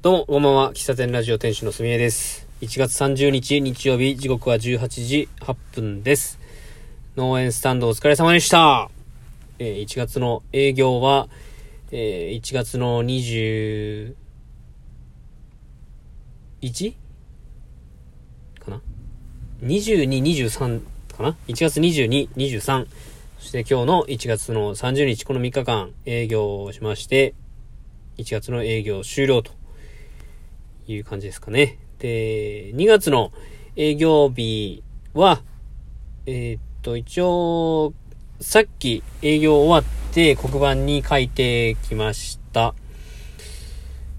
どうも、こんばんは。喫茶店ラジオ店主のすみえです。1月30日日曜日、時刻は18時8分です。農園スタンドお疲れ様でした。えー1月の営業は、えー1月の 21? かな ?22、23かな ?1 月22、23。そして今日の1月の30日、この3日間営業をしまして、1月の営業終了という感じですかね。で、2月の営業日は、えーっと、一応、さっき営業終わって黒板に書いてきました。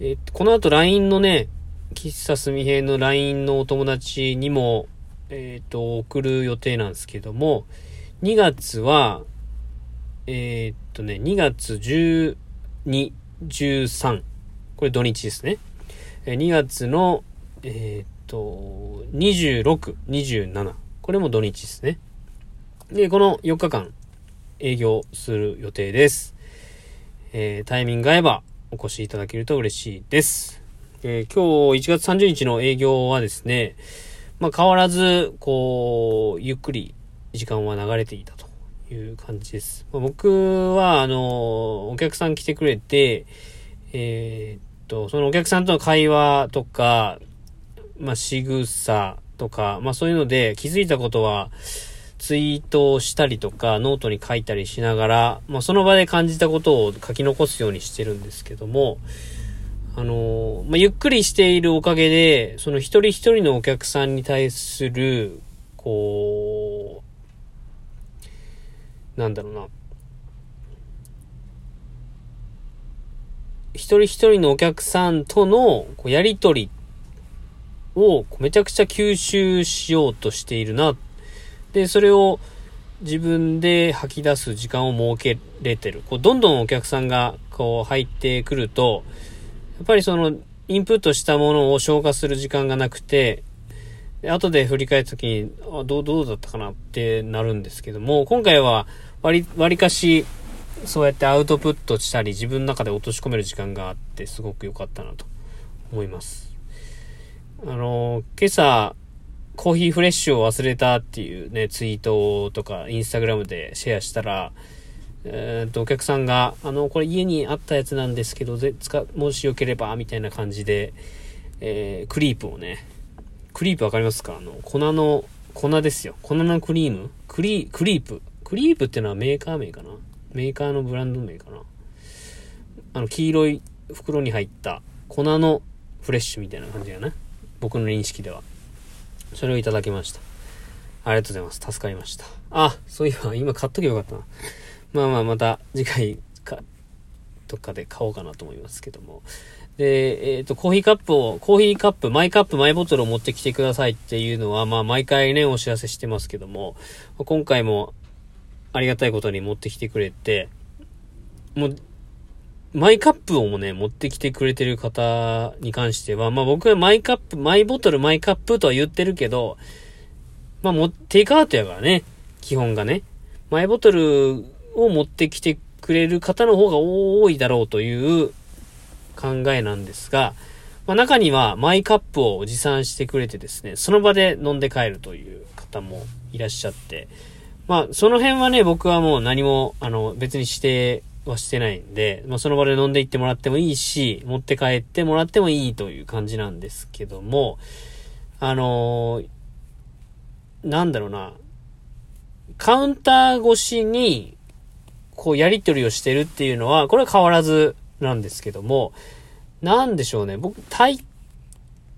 えーっと、この後 LINE のね、喫茶すみへの LINE のお友達にも、えーっと、送る予定なんですけども、2月は、えーっとね、2月12、13。これ土日ですね。2月の、えーっと、26、27。これも土日ですね。で、この4日間営業する予定です。えータイミング合えばお越しいただけると嬉しいです。えー今日1月30日の営業はですね、まあ変わらず、こう、ゆっくり時間は流れていたという感じです。まあ僕は、あの、お客さん来てくれて、えーと、そのお客さんとの会話とか、まあ、仕草とか、まあそういうので気づいたことは、ツイートをしたりとか、ノートに書いたりしながら、まあその場で感じたことを書き残すようにしてるんですけども、あの、まあゆっくりしているおかげで、その一人一人のお客さんに対する、こう、なんだろうな、一人一人のお客さんとのこうやりとりをめちゃくちゃ吸収しようとしているな。で、それを自分で吐き出す時間を設けれてる。こうどんどんお客さんがこう入ってくると、やっぱりそのインプットしたものを消化する時間がなくて、後で振り返った時に、あどう、どうだったかなってなるんですけども、今回は割、割りかし、そうやってアウトプットしたり、自分の中で落とし込める時間があって、すごく良かったなと思います。あの、今朝、コーヒーフレッシュを忘れたっていうね、ツイートとか、インスタグラムでシェアしたら、えーっと、お客さんが、あの、これ家にあったやつなんですけど、ぜ、使、もしよければ、みたいな感じで、えー、クリープをね、クリープわかりますか？あの、粉の、粉ですよ。粉のクリーム？クリ、クリープ？クリープってのはメーカー名かな？メーカーのブランド名かなあの、黄色い袋に入った粉のフレッシュみたいな感じがね。僕の認識では。それをいただきました。ありがとうございます。助かりました。あ、そういえば今買っとけばよかったな。まあまあまた次回か、どっかで買おうかなと思いますけども。で、えっ、と、コーヒーカップを、コーヒーカップ、マイカップ、マイボトルを持ってきてくださいっていうのは、まあ毎回ね、お知らせしてますけども、今回もありがたいことに持ってきてくれて、もう、マイカップをもね、持ってきてくれてる方に関しては、まあ僕はマイカップ、マイボトル、マイカップとは言ってるけど、まあもテイクアウトやからね、基本がね。マイボトルを持ってきてくれる方の方が多いだろうという考えなんですが、まあ中にはマイカップを持参してくれてですね、その場で飲んで帰るという方もいらっしゃって、まあその辺はね、僕はもう何も、あの、別に指定はしてないんで、まあその場で飲んでいってもらってもいいし、持って帰ってもらってもいいという感じなんですけども、あのーなんだろうな、カウンター越しに、こうやりとりをしてるっていうのは、これは変わらずなんですけども、なんでしょうね、僕、体、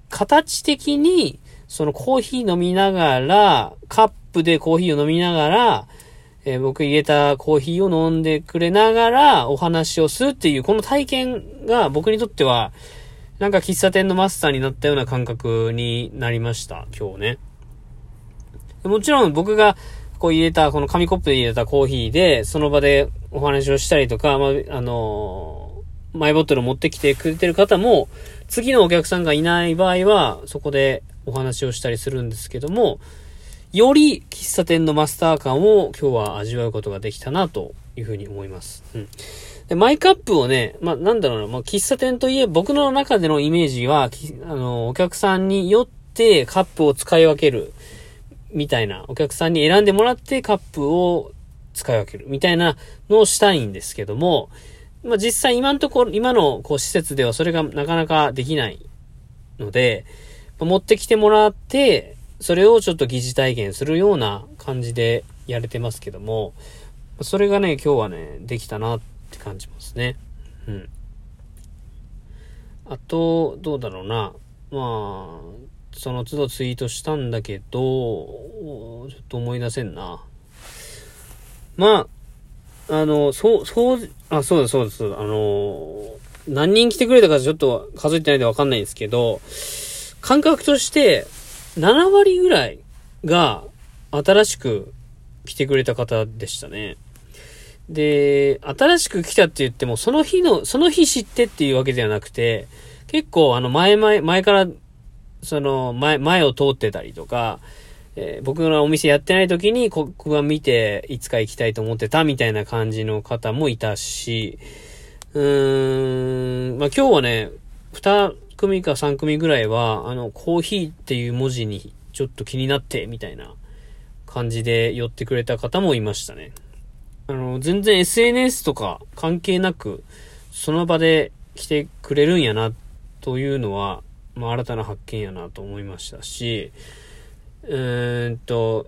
形的に、そのコーヒー飲みながら、カップでコーヒーを飲みながら、えー僕入れたコーヒーを飲んでくれながらお話をするっていう、この体験が僕にとっては、なんか喫茶店のマスターになったような感覚になりました、今日ね。もちろん僕がこう入れた、この紙コップで入れたコーヒーで、その場でお話をしたりとか、まあ、あのーマイボトル持ってきてくれてる方も、次のお客さんがいない場合は、そこでお話をしたりするんですけども、より喫茶店のマスター感を今日は味わうことができたなというふうに思います。うん。で、マイカップをね、まあ、なんだろうな、まあ、喫茶店といえ、僕の中でのイメージは、あの、お客さんによってカップを使い分ける、みたいな、お客さんに選んでもらってカップを使い分ける、みたいなのをしたいんですけども、まあ、実際今のところ、今のこう施設ではそれがなかなかできないので、ま、持ってきてもらって、それをちょっと疑似体験するような感じでやれてますけども、それがね、今日はね、できたなって感じますね。うん。あと、どうだろうな。まあ、その都度ツイートしたんだけど、ちょっと思い出せんな。まあ、あの、そう、そう、あ、そうだそうです。あの、何人来てくれたかちょっと数えてないでわかんないんですけど、感覚として、7割ぐらいが新しく来てくれた方でしたね。で、新しく来たって言っても、その日の、その日知ってっていうわけではなくて、結構あの前々、前から、その前、前を通ってたりとか、えー、僕のお店やってない時に黒板見ていつか行きたいと思ってたみたいな感じの方もいたし、うーん、まあ、今日はね、二組か三組ぐらいは、あの、コーヒーっていう文字にちょっと気になって、みたいな感じで寄ってくれた方もいましたね。あの、全然 SNS とか関係なく、その場で来てくれるんやな、というのは、まあ、新たな発見やなと思いましたし、うーんと、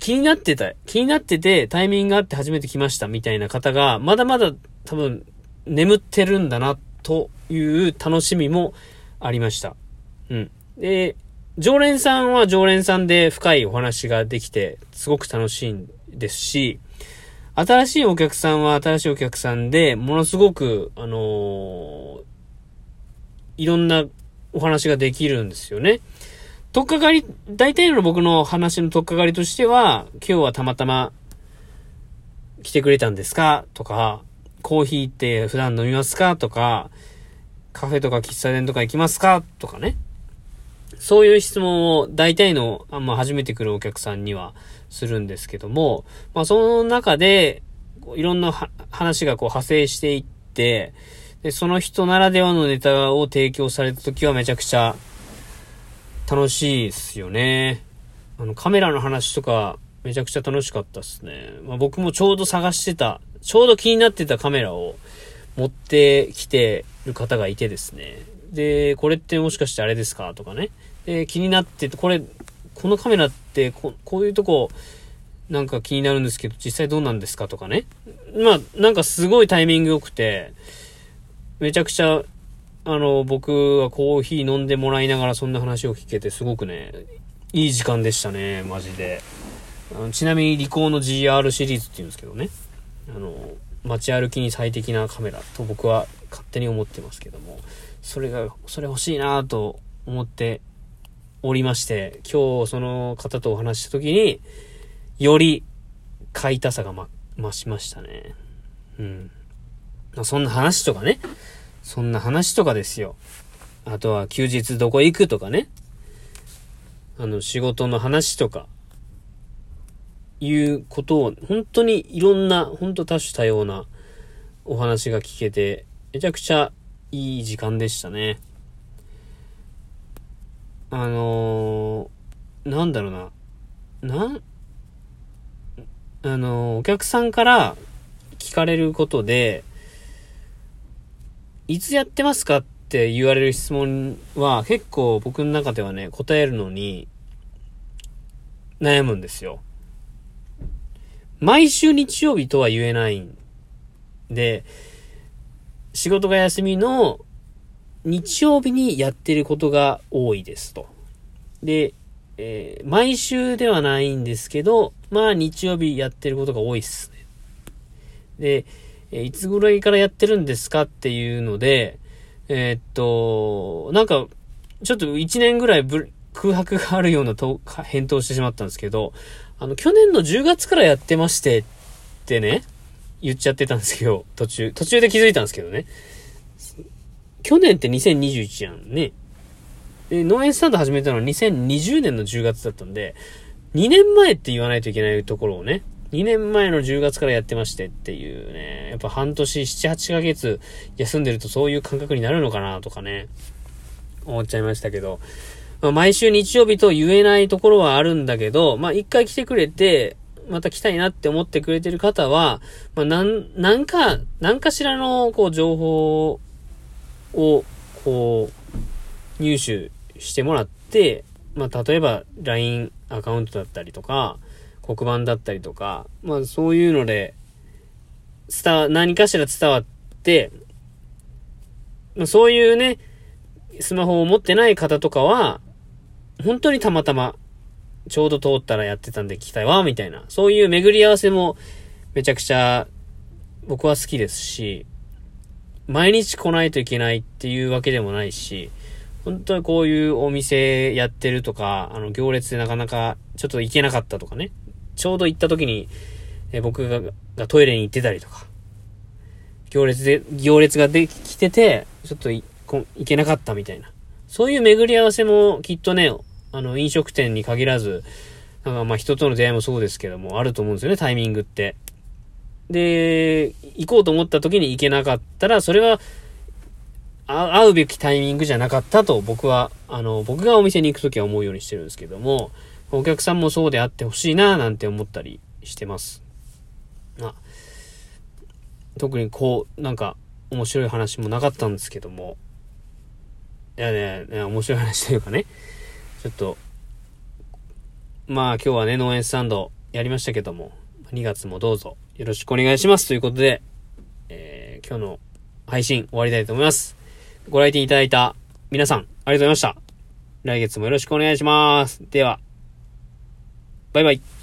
気になってた、気になっててタイミングがあって初めて来ましたみたいな方が、まだまだ多分眠ってるんだなという楽しみもありました。うん。で、常連さんは常連さんで深いお話ができて、すごく楽しいんですし、新しいお客さんは新しいお客さんで、ものすごく、あのー、いろんなお話ができるんですよね。とっかかり、大体の僕の話のとっかかりとしては、今日はたまたま来てくれたんですか？とか、コーヒーって普段飲みますか？とか、カフェとか喫茶店とか行きますか？とかね。そういう質問を大体の、あま、初めて来るお客さんにはするんですけども、まあ、その中で、いろんな話がこう派生していって、で、その人ならではのネタを提供された時はめちゃくちゃ楽しいですよね。あの、カメラの話とかめちゃくちゃ楽しかったっすね。まあ、僕もちょうど探してた、ちょうど気になってたカメラを持ってきてる方がいてですね。で、これってもしかしてあれですか？とかね。で、気になってこれ、このカメラってこ、こういうとこ、なんか気になるんですけど、実際どうなんですか？とかね。まあ、なんかすごいタイミング良くて、めちゃくちゃ、あの、僕はコーヒー飲んでもらいながらそんな話を聞けて、すごくね、いい時間でしたね、マジで。あのちなみに、リコーの GR シリーズって言うんですけどね。あの、街歩きに最適なカメラと僕は勝手に思ってますけども。それが、それ欲しいなと思っておりまして、今日その方とお話しした時に、より買いたさがま、増しましたね。うん。そんな話とかね。そんな話とかですよ。あとは休日どこ行くとかね。あの、仕事の話とか、いうことを、本当にいろんな、本当多種多様なお話が聞けて、めちゃくちゃいい時間でしたね。あのー、なんだろうな。なん、あのー、お客さんから聞かれることで、いつやってますかって言われる質問は結構僕の中ではね、答えるのに悩むんですよ。毎週日曜日とは言えないんで、仕事が休みの日曜日にやってることが多いですと。で、えー、毎週ではないんですけど、まあ日曜日やってることが多いっすね。で、えいつぐらいからやってるんですかっていうので、えー、っと、なんか、ちょっと1年ぐらい空白があるようなと返答してしまったんですけど、あの、去年の10月からやってましてってね、言っちゃってたんですけど、途中、途中で気づいたんですけどね。去年って2021やんね。で、農園スタンド始めたのは2020年の10月だったんで、2年前って言わないといけないところをね、2年前の10月からやってましてっていうね、やっぱ半年、7、8ヶ月休んでるとそういう感覚になるのかなとかね、思っちゃいましたけど、まあ、毎週日曜日と言えないところはあるんだけど、まあ一回来てくれて、また来たいなって思ってくれてる方は、まあなん、なんか、なんかしらの、こう、情報を、こう、入手してもらって、まあ例えば LINE アカウントだったりとか、黒板だったりとか、まあそういうので、伝わ、何かしら伝わって、まあそういうね、スマホを持ってない方とかは、本当にたまたま、ちょうど通ったらやってたんで聞きたいわ、みたいな。そういう巡り合わせもめちゃくちゃ僕は好きですし、毎日来ないといけないっていうわけでもないし、本当にこういうお店やってるとか、あの行列でなかなかちょっと行けなかったとかね。ちょうど行った時に、え僕ががトイレに行ってたりとか、行列で、行列ができてて、ちょっと行けなかったみたいな。そういう巡り合わせもきっとね、あの、飲食店に限らず、なんかまあ人との出会いもそうですけども、あると思うんですよね、タイミングって。で、行こうと思った時に行けなかったら、それは、会うべきタイミングじゃなかったと僕は、あの、僕がお店に行くときは思うようにしてるんですけども、お客さんもそうであってほしいな、なんて思ったりしてます。あ特にこう、なんか、面白い話もなかったんですけども、いやね、面白い話というかね、ちょっと、まあ今日はね、農園スタンドやりましたけども、2月もどうぞよろしくお願いしますということで、えー、今日の配信終わりたいと思います。ご来店いただいた皆さん、ありがとうございました。来月もよろしくお願いします。では、バイバイ。